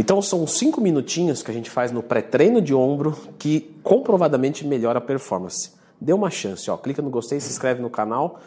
Então são cinco minutinhos que a gente faz no pré-treino de ombro que comprovadamente melhora a performance. Dê uma chance, ó. Clica no gostei, se inscreve no canal.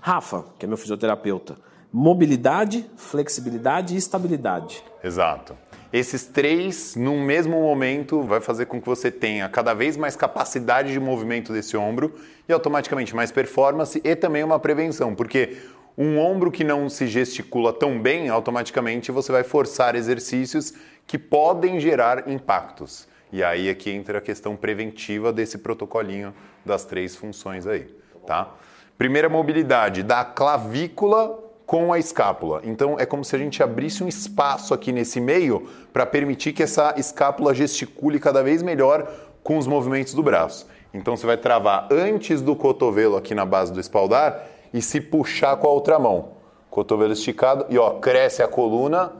Rafa, que é meu fisioterapeuta, mobilidade, flexibilidade e estabilidade. Exato. Esses três, no mesmo momento, vai fazer com que você tenha cada vez mais capacidade de movimento desse ombro e automaticamente mais performance e também uma prevenção, porque um ombro que não se gesticula tão bem, automaticamente você vai forçar exercícios que podem gerar impactos. E aí é que entra a questão preventiva desse protocolinho das três funções aí, tá? Primeira mobilidade da clavícula com a escápula. Então é como se a gente abrisse um espaço aqui nesse meio para permitir que essa escápula gesticule cada vez melhor com os movimentos do braço. Então você vai travar antes do cotovelo aqui na base do espaldar e se puxar com a outra mão. Cotovelo esticado e ó, cresce a coluna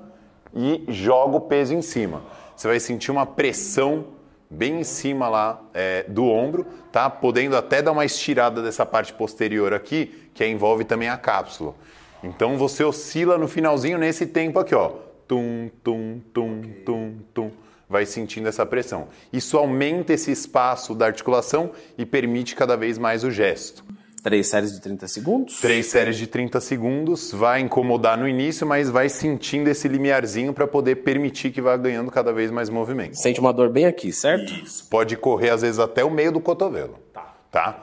e joga o peso em cima. Você vai sentir uma pressão bem em cima lá é, do ombro, tá? Podendo até dar uma estirada dessa parte posterior aqui, que envolve também a cápsula. Então você oscila no finalzinho nesse tempo aqui, ó. Tum, tum, tum, tum, tum. Vai sentindo essa pressão. Isso aumenta esse espaço da articulação e permite cada vez mais o gesto. Três séries de 30 segundos? Três séries de 30 segundos. Vai incomodar no início, mas vai sentindo esse limiarzinho para poder permitir que vá ganhando cada vez mais movimento. Sente uma dor bem aqui, certo? Isso. Pode correr às vezes até o meio do cotovelo. Tá. tá?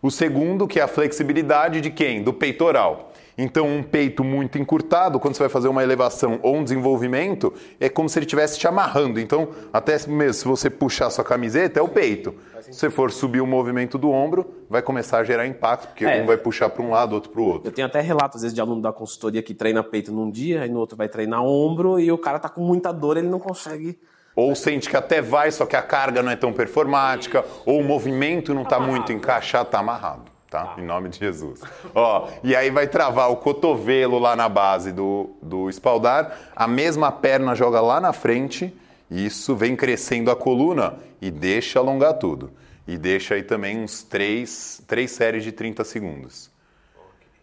O segundo, que é a flexibilidade de quem? Do peitoral. Então, um peito muito encurtado, quando você vai fazer uma elevação ou um desenvolvimento, é como se ele estivesse te amarrando. Então, até mesmo se você puxar sua camiseta, é o peito. Se você for subir o movimento do ombro, vai começar a gerar impacto, porque é. um vai puxar para um lado, outro para o outro. Eu tenho até relatos, às vezes, de aluno da consultoria que treina peito num dia, aí no outro vai treinar ombro, e o cara tá com muita dor, ele não consegue ou sente que até vai, só que a carga não é tão performática, ou o movimento não está muito encaixado, está amarrado tá? Em nome de Jesus. Ó, e aí vai travar o cotovelo lá na base do, do espaldar, a mesma perna joga lá na frente, isso vem crescendo a coluna e deixa alongar tudo. E deixa aí também uns três, três séries de 30 segundos.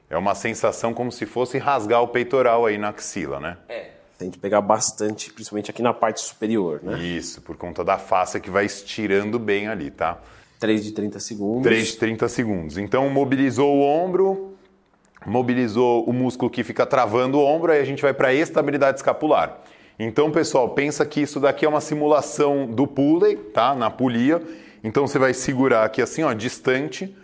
É uma sensação como se fosse rasgar o peitoral aí na axila, né? É. Tem que pegar bastante, principalmente aqui na parte superior, né? Isso, por conta da face que vai estirando bem ali, tá? 3 de 30 segundos. 3 de 30 segundos. Então, mobilizou o ombro, mobilizou o músculo que fica travando o ombro, aí a gente vai para a estabilidade escapular. Então, pessoal, pensa que isso daqui é uma simulação do pulley, tá? Na polia. Então, você vai segurar aqui assim, ó, distante,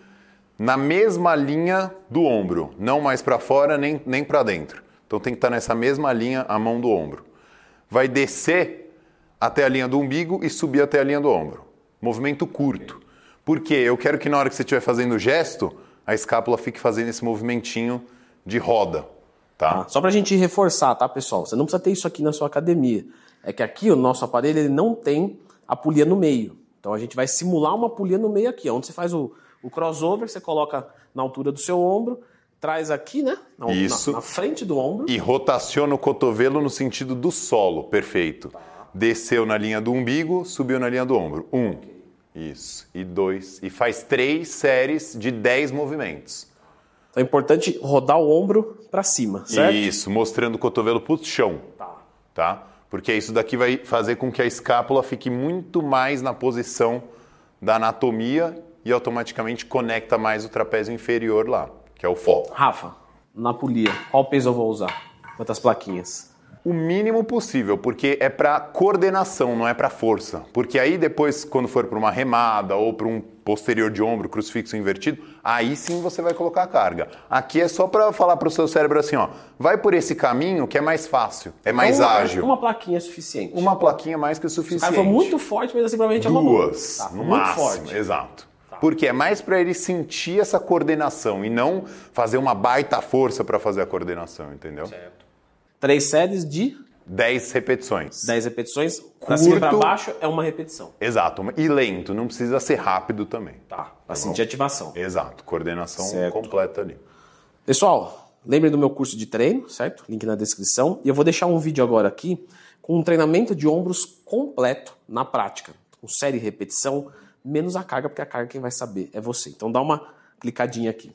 na mesma linha do ombro, não mais para fora nem, nem para dentro. Então, tem que estar tá nessa mesma linha a mão do ombro. Vai descer até a linha do umbigo e subir até a linha do ombro. Movimento curto. Porque eu quero que na hora que você estiver fazendo o gesto, a escápula fique fazendo esse movimentinho de roda, tá? Ah, só para a gente reforçar, tá, pessoal? Você não precisa ter isso aqui na sua academia. É que aqui o nosso aparelho ele não tem a polia no meio. Então a gente vai simular uma polia no meio aqui, onde você faz o, o crossover, você coloca na altura do seu ombro, traz aqui, né? Na, Isso. Na, na frente do ombro. E rotaciona o cotovelo no sentido do solo, perfeito. Tá. Desceu na linha do umbigo, subiu na linha do ombro. Um. Isso. E dois. E faz três séries de dez movimentos. Então é importante rodar o ombro para cima, certo? Isso, mostrando o cotovelo para o chão. Tá. tá. Porque isso daqui vai fazer com que a escápula fique muito mais na posição da anatomia e automaticamente conecta mais o trapézio inferior lá, que é o foco. Rafa, na polia, qual peso eu vou usar? Quantas plaquinhas? O mínimo possível, porque é para coordenação, não é para força. Porque aí depois, quando for para uma remada ou para um posterior de ombro, crucifixo invertido, aí sim você vai colocar a carga. Aqui é só para falar para o seu cérebro assim, ó, vai por esse caminho que é mais fácil, é mais então, ágil. Uma plaquinha é suficiente. Uma plaquinha mais que o suficiente. Se for muito forte, mas assim, provavelmente é uma Duas, tá, no muito máximo, forte. exato. Tá. Porque é mais para ele sentir essa coordenação e não fazer uma baita força para fazer a coordenação, entendeu? Certo. Três séries de 10 repetições. 10 repetições, para cima e para baixo é uma repetição. Exato, e lento, não precisa ser rápido também. Tá, para sentir ativação. Exato, coordenação certo. completa ali. Pessoal, lembrem do meu curso de treino, certo? Link na descrição. E eu vou deixar um vídeo agora aqui com um treinamento de ombros completo na prática, com série e repetição, menos a carga, porque a carga quem vai saber é você. Então dá uma clicadinha aqui.